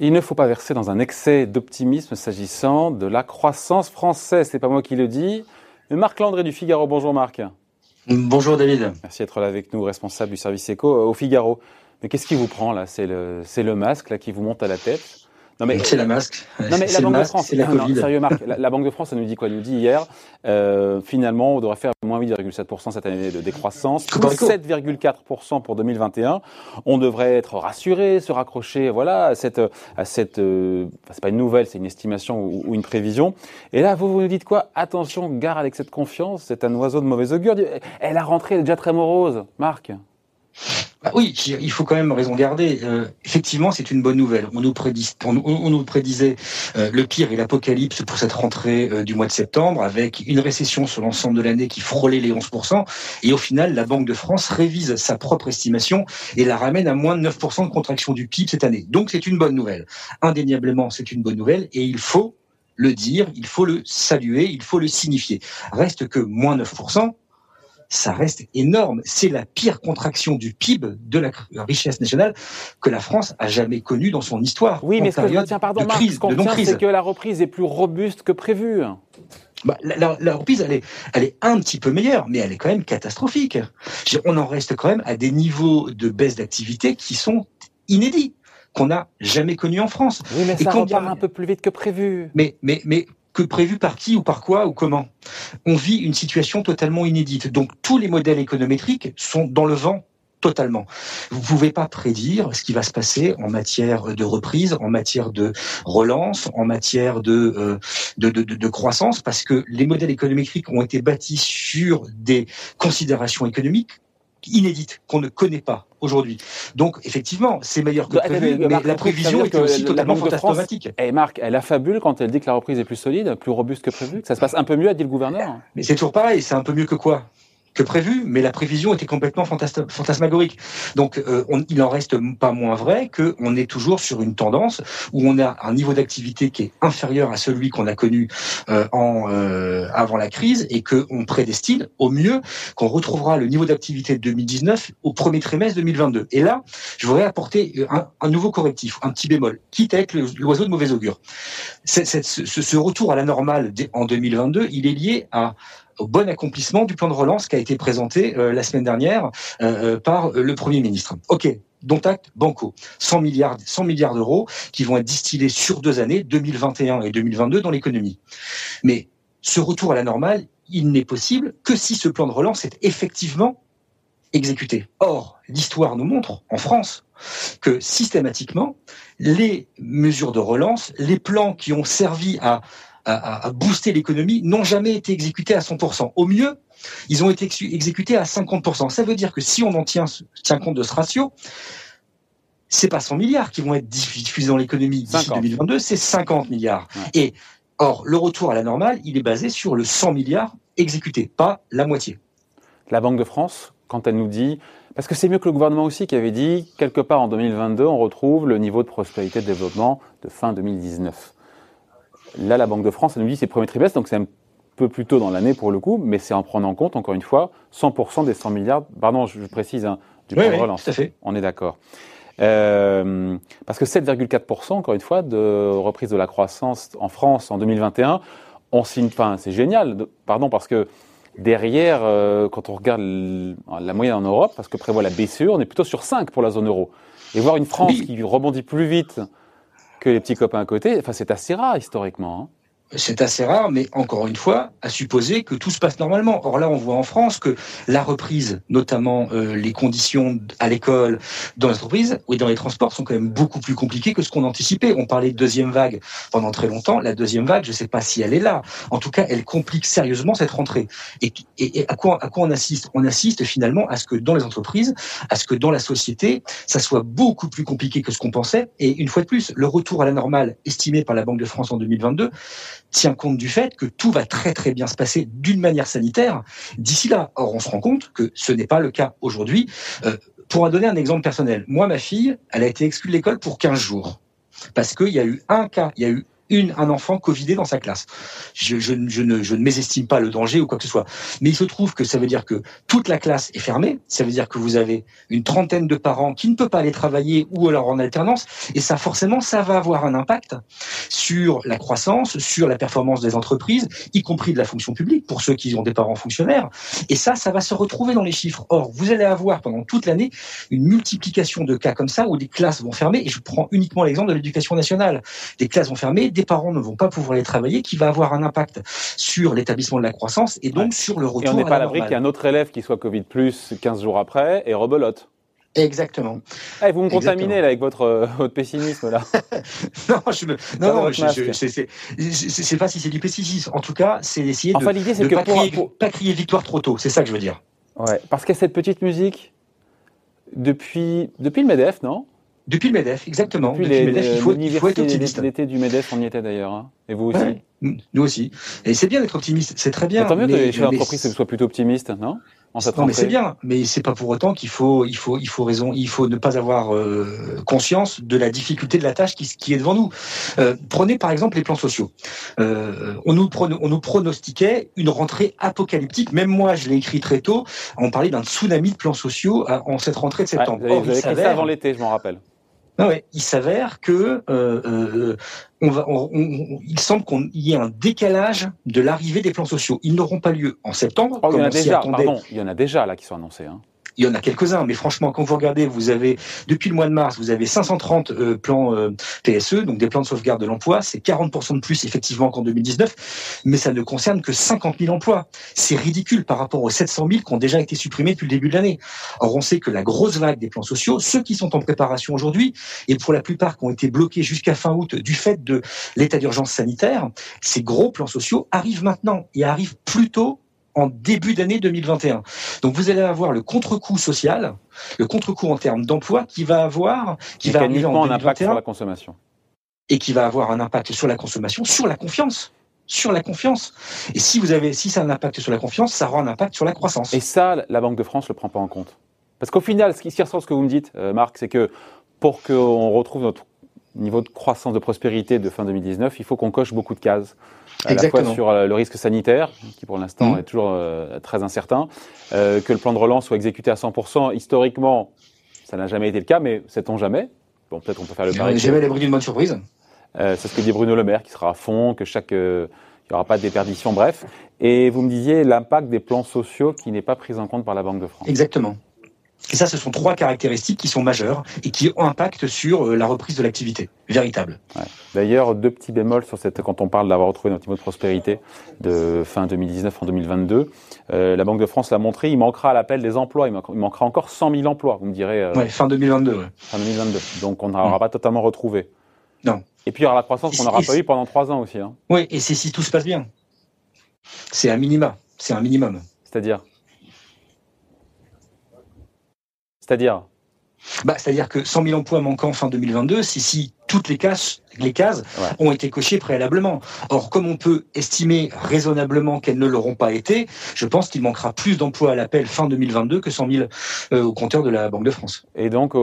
Il ne faut pas verser dans un excès d'optimisme s'agissant de la croissance française. C'est pas moi qui le dis, mais Marc Landré du Figaro. Bonjour Marc. Bonjour David. Merci d'être là avec nous, responsable du service éco au Figaro. Mais qu'est-ce qui vous prend là? C'est le, le masque là qui vous monte à la tête non mais c'est la masque. Non mais la Banque de France, sérieux Marc, la, Banque de France, ça nous dit quoi? Elle nous dit hier, euh, finalement, on devrait faire moins 8,7% cette année de décroissance, 7,4% pour 2021. On devrait être rassuré, se raccrocher, voilà, à cette, à cette, euh, c'est pas une nouvelle, c'est une estimation ou, ou, une prévision. Et là, vous vous nous dites quoi? Attention, gare avec cette confiance, c'est un oiseau de mauvaise augure. Elle a rentré, elle est déjà très morose, Marc. Bah oui, il faut quand même raison garder. Euh, effectivement, c'est une bonne nouvelle. On nous, on, nous prédisait euh, le pire et l'apocalypse pour cette rentrée euh, du mois de septembre, avec une récession sur l'ensemble de l'année qui frôlait les 11%. Et au final, la Banque de France révise sa propre estimation et la ramène à moins de 9% de contraction du PIB cette année. Donc c'est une bonne nouvelle. Indéniablement, c'est une bonne nouvelle et il faut le dire, il faut le saluer, il faut le signifier. Reste que moins 9%, ça reste énorme. C'est la pire contraction du PIB de la richesse nationale que la France a jamais connue dans son histoire. Oui, mais ce que je tiens, pardon, Marc, ce qu'on c'est que la reprise est plus robuste que prévu. Bah, la, la, reprise, elle est, elle est un petit peu meilleure, mais elle est quand même catastrophique. On en reste quand même à des niveaux de baisse d'activité qui sont inédits qu'on n'a jamais connus en France. Oui, mais ça repart un peu plus vite que prévu. Mais, mais, mais prévu par qui ou par quoi ou comment. On vit une situation totalement inédite. Donc tous les modèles économétriques sont dans le vent totalement. Vous pouvez pas prédire ce qui va se passer en matière de reprise, en matière de relance, en matière de, euh, croissance, parce que les modèles économétriques ont été bâtis sur des considérations économiques inédite qu'on ne connaît pas aujourd'hui. Donc effectivement, c'est meilleur que bah, prévu, mais, la prévision est aussi totalement fantasmatique. Et Marc, elle affabule quand elle dit que la reprise est plus solide, plus robuste que prévu, que ça se passe un peu mieux, a dit le gouverneur. Mais c'est toujours pareil, c'est un peu mieux que quoi? Que prévu, mais la prévision était complètement fantasmagorique. Donc, euh, on, il en reste pas moins vrai qu'on est toujours sur une tendance où on a un niveau d'activité qui est inférieur à celui qu'on a connu euh, en, euh, avant la crise et qu'on prédestine au mieux qu'on retrouvera le niveau d'activité de 2019 au premier trimestre 2022. Et là, je voudrais apporter un, un nouveau correctif, un petit bémol, quitte à être l'oiseau de mauvais augure. ce, ce retour à la normale en 2022, il est lié à au bon accomplissement du plan de relance qui a été présenté euh, la semaine dernière euh, euh, par le Premier ministre. OK, dont acte banco. 100 milliards, 100 milliards d'euros qui vont être distillés sur deux années, 2021 et 2022, dans l'économie. Mais ce retour à la normale, il n'est possible que si ce plan de relance est effectivement exécuté. Or, l'histoire nous montre, en France, que systématiquement, les mesures de relance, les plans qui ont servi à à, booster l'économie n'ont jamais été exécutés à 100%. Au mieux, ils ont été exécutés à 50%. Ça veut dire que si on en tient, tient compte de ce ratio, c'est pas 100 milliards qui vont être diffusés dans l'économie d'ici 2022, c'est 50 milliards. Et or, le retour à la normale, il est basé sur le 100 milliards exécutés, pas la moitié. La Banque de France, quand elle nous dit, parce que c'est mieux que le gouvernement aussi qui avait dit, quelque part en 2022, on retrouve le niveau de prospérité de développement de fin 2019. Là, la Banque de France, elle nous dit c'est premier trimestre, donc c'est un peu plus tôt dans l'année pour le coup, mais c'est en prenant en compte, encore une fois, 100% des 100 milliards, pardon, je, précise, hein, du plan de relance. Tout à fait. On est d'accord. Euh, parce que 7,4%, encore une fois, de reprise de la croissance en France en 2021, on signe, enfin, c'est génial, pardon, parce que derrière, euh, quand on regarde la moyenne en Europe, parce que prévoit la BCE, on est plutôt sur 5 pour la zone euro. Et voir une France qui rebondit plus vite que les petits copains à côté. Enfin, c'est assez rare historiquement. Hein c'est assez rare, mais encore une fois, à supposer que tout se passe normalement. Or là, on voit en France que la reprise, notamment euh, les conditions à l'école, dans les entreprises ou dans les transports, sont quand même beaucoup plus compliquées que ce qu'on anticipait. On parlait de deuxième vague pendant très longtemps. La deuxième vague, je ne sais pas si elle est là. En tout cas, elle complique sérieusement cette rentrée. Et, et, à quoi à quoi on assiste? On assiste finalement à ce que dans les entreprises, à ce que dans la société, ça soit beaucoup plus compliqué que ce qu'on pensait. Et une fois de plus, le retour à la normale estimé par la Banque de France en 2022 tient compte du fait que tout va très très bien se passer d'une manière sanitaire d'ici là. Or, on se rend compte que ce n'est pas le cas aujourd'hui. Euh, pour en donner un exemple personnel, moi, ma fille, elle a été exclue de l'école pour 15 jours. Parce qu'il y a eu un cas, il y a eu une, un enfant covidé dans sa classe. Je, je, je ne, je ne mésestime pas le danger ou quoi que ce soit. Mais il se trouve que ça veut dire que toute la classe est fermée. Ça veut dire que vous avez une trentaine de parents qui ne peuvent pas aller travailler ou alors en alternance. Et ça, forcément, ça va avoir un impact sur la croissance, sur la performance des entreprises, y compris de la fonction publique pour ceux qui ont des parents fonctionnaires. Et ça, ça va se retrouver dans les chiffres. Or, vous allez avoir pendant toute l'année une multiplication de cas comme ça où des classes vont fermer. Et je prends uniquement l'exemple de l'éducation nationale. Des classes vont fermer, des parents ne vont pas pouvoir les travailler, qui va avoir un impact sur l'établissement de la croissance et donc sur le retour. Et on n'est pas à l'abri qu'il y ait un autre élève qui soit Covid plus 15 jours après et rebelote. Exactement. Eh, vous me contaminez là, avec votre, euh, votre pessimisme là. non, je me... non, je, sais pas si c'est du pessimisme. En tout cas, c'est d'essayer enfin, de ne pas, pas, crier victoire trop tôt. C'est ça que je veux dire. Ouais, parce qu'il y a cette petite musique depuis, depuis le MEDEF, non? Depuis le MEDEF, exactement. Depuis, Depuis le MEDEF, il faut, il faut être optimiste. L'été du MEDEF, on y était d'ailleurs. Hein. Et vous aussi Nous aussi. Et c'est bien d'être optimiste, c'est très bien. Mais tant mieux que les chefs d'entreprise soient plutôt optimistes, non? Non, mais c'est bien, mais c'est pas pour autant qu'il faut, il faut, il faut raison, il faut ne pas avoir euh, conscience de la difficulté de la tâche qui, qui est devant nous. Euh, prenez par exemple les plans sociaux. Euh, on nous, on nous pronostiquait une rentrée apocalyptique. Même moi, je l'ai écrit très tôt. On parlait d'un tsunami de plans sociaux en cette rentrée de septembre. vous avez, écrit ça avant l'été, je m'en rappelle. Ah il s'avère que euh, euh, on va, il semble qu'il y ait un décalage de l'arrivée des plans sociaux. Ils n'auront pas lieu en septembre. Oh, il y en a déjà. Pardon, il y en a déjà là qui sont annoncés. Hein. Il y en a quelques-uns, mais franchement, quand vous regardez, vous avez depuis le mois de mars, vous avez 530 euh, plans euh, PSE, donc des plans de sauvegarde de l'emploi. C'est 40% de plus effectivement qu'en 2019, mais ça ne concerne que 50 000 emplois. C'est ridicule par rapport aux 700 000 qui ont déjà été supprimés depuis le début de l'année. Or, on sait que la grosse vague des plans sociaux, ceux qui sont en préparation aujourd'hui, et pour la plupart qui ont été bloqués jusqu'à fin août du fait de l'état d'urgence sanitaire, ces gros plans sociaux arrivent maintenant et arrivent plutôt en début d'année 2021. Donc vous allez avoir le contre-coup social, le contre-coup en termes d'emploi qui va avoir, qui va arriver en un impact sur la consommation et qui va avoir un impact sur la consommation, sur la confiance sur la confiance. Et si vous avez, si ça a un impact sur la confiance, ça aura un impact sur la croissance. Et ça, la Banque de France le prend pas en compte. Parce qu'au final, ce qui, ressort, ce que vous me dites, euh, Marc, c'est que pour qu'on retrouve notre niveau de croissance, de prospérité de fin 2019, il faut qu'on coche beaucoup de cases à la fois sur euh, le risque sanitaire, qui pour l'instant mmh. est toujours euh, très incertain, euh, que le plan de relance soit exécuté à 100%. Historiquement, ça n'a jamais été le cas, mais sait-on jamais? Bon, peut-être on peut faire le pari. Jamais l'abri d'une bonne surprise. c'est ce que dit Bruno Le Maire, qui sera à fond, que chaque, il n'y aura pas de déperdition, bref. Et vous me disiez l'impact des plans sociaux qui n'est pas pris en compte par la Banque de France. Exactement. Et ça, ce sont trois caractéristiques qui sont majeures et qui ont impact sur euh, la reprise de l'activité véritable. Ouais. D'ailleurs, deux petits bémols sur cette, quand on parle d'avoir retrouvé notre niveau de prospérité de fin 2019 en 2022. Euh, la Banque de France l'a montré, il manquera à l'appel des emplois, il, manquera encore 100 000 emplois, vous me direz. Euh, ouais, fin 2022. Ouais. Fin 2022. Donc on n'aura pas totalement retrouvé. Non. Et puis il y aura la croissance qu'on n'aura pas eu pendant trois ans aussi. Hein. Oui, et c'est si tout se passe bien. C'est un minima, c'est un minimum. C'est-à-dire C'est-à-dire bah, C'est-à-dire que 100 000 emplois manquants fin 2022, c'est si toutes les cases, les cases ont été cochées préalablement. Or, comme on peut estimer raisonnablement qu'elles ne l'auront pas été, je pense qu'il manquera plus d'emplois à l'appel fin 2022 que 100 000 euh, au compteur de la Banque de France. Et donc,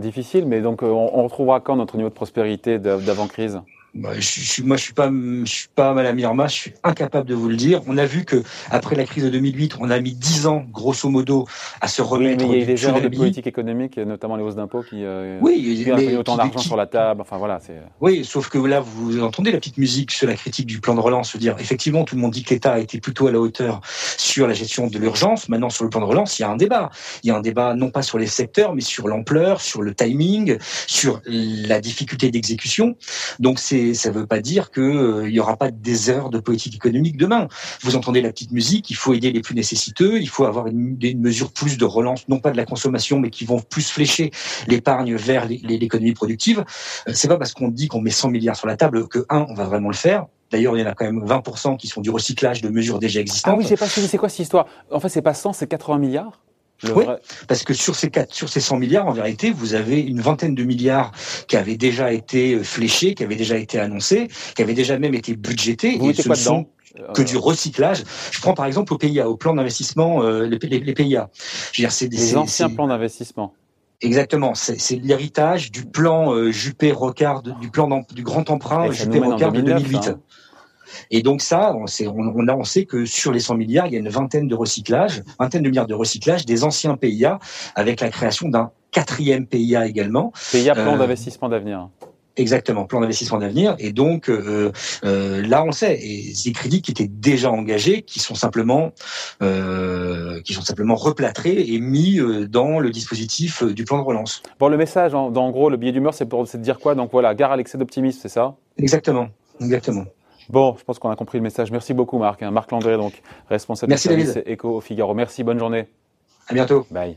difficile, mais donc on, on retrouvera quand notre niveau de prospérité d'avant-crise? Bah, je, moi, je suis pas, je suis pas Madame Irma, je suis incapable de vous le dire. On a vu que après la crise de 2008, on a mis 10 ans, grosso modo, à se remettre. Oui, mais il y a des erreurs de politique économique, notamment les hausses d'impôts, qui, euh, oui, qui mais, autant d'argent sur la table. Enfin voilà, c'est. Oui, sauf que là, vous entendez la petite musique sur la critique du plan de relance, dire effectivement, tout le monde dit que l'État a été plutôt à la hauteur sur la gestion de l'urgence. Maintenant, sur le plan de relance, il y a un débat. Il y a un débat non pas sur les secteurs, mais sur l'ampleur, sur le timing, sur la difficulté d'exécution. Donc c'est, ça veut pas dire qu'il euh, il y aura pas des erreurs de politique économique demain. Vous entendez la petite musique, il faut aider les plus nécessiteux, il faut avoir une, une mesure plus de relance, non pas de la consommation, mais qui vont plus flécher l'épargne vers l'économie productive. Euh, c'est pas parce qu'on dit qu'on met 100 milliards sur la table que un, on va vraiment le faire. D'ailleurs, il y en a quand même 20% qui sont du recyclage de mesures déjà existantes. Ah oui, j'ai pas suivi. C'est quoi cette histoire? En fait, c'est pas 100, c'est 80 milliards? Oui, parce que sur ces quatre, sur ces 100 milliards, en vérité, vous avez une vingtaine de milliards qui avaient déjà été euh, fléchés, qui avaient déjà été annoncés, qui avaient déjà même été budgétés. et ce ne sont que du recyclage. Je prends par exemple au PIA, au plan d'investissement, euh, les, les, PIA. Je veux dire, c'est les anciens plans d'investissement. Exactement, c'est l'héritage du plan euh, Juppé-Rocard, du plan du grand emprunt Juppé-Rocard de 2008. Hein. Et donc ça, on, sait, on, a, on sait que sur les 100 milliards, il y a une vingtaine de recyclages, vingtaine de milliards de recyclage des anciens PIA, avec la création d'un quatrième PIA également. PIA, plan euh, d'investissement d'avenir. Exactement, plan d'investissement d'avenir. Et donc euh, euh, là, on le sait, et ces crédits qui étaient déjà engagés, qui sont simplement, euh, qui sont simplement replâtrés et mis dans le dispositif du plan de relance. Bon, le message, en, en gros, le billet d'humeur, c'est pour dire quoi? Donc voilà, gare à l'excès d'optimisme, c'est ça? Exactement, exactement. Bon, je pense qu'on a compris le message. Merci beaucoup, Marc. Hein. Marc Landré, donc responsable Merci, du service Éco au Figaro. Merci, bonne journée. À bientôt. Bye.